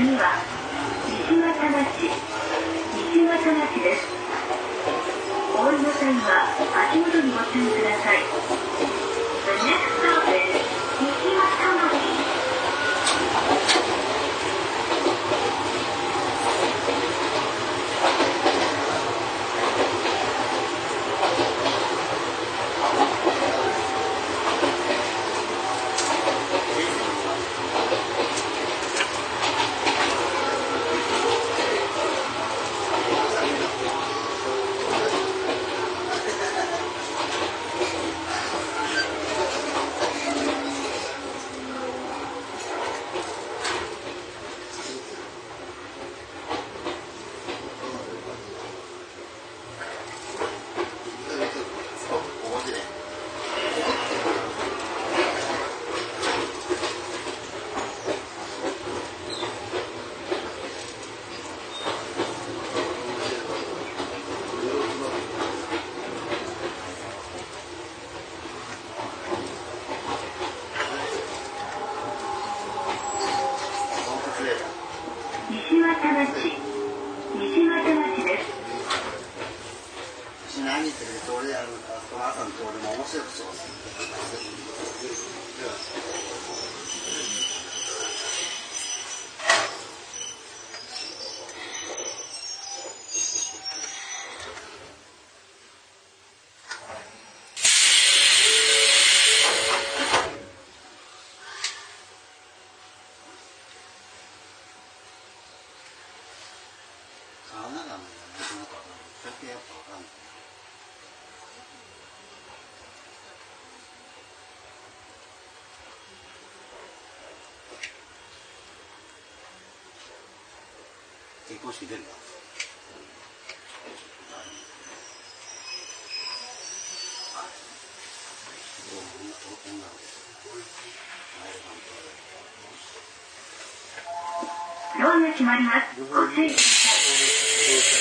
次は石渡町石渡町です。お降りの際は足元にご注意ください。The next stop is 都市全部ドアが決まります。ご注意ください。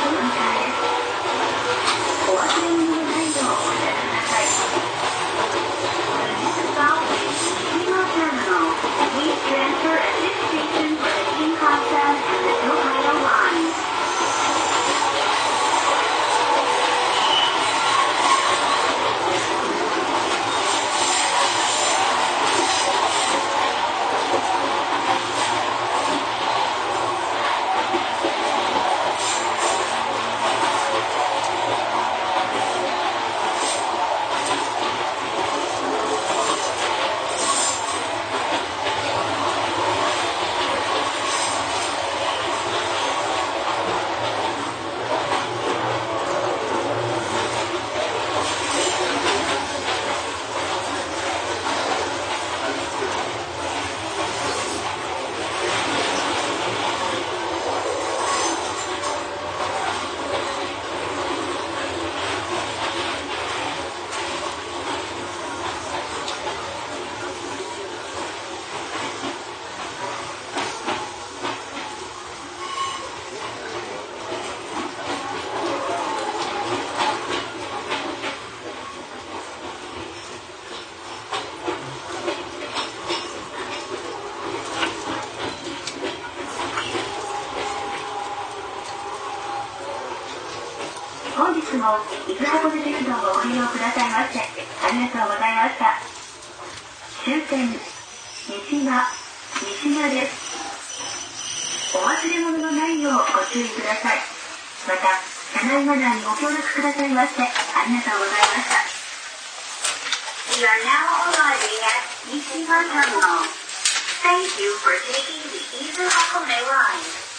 아, も、いつもご自ご利用くださいまして、ありがとうございました。終点、三島、三島です。お忘れ物のないようご注意ください。また、車内マナーにご協力くださいまして、ありがとうございました。Are now arriving at Terminal. Thank you for taking the Izu Hakone line.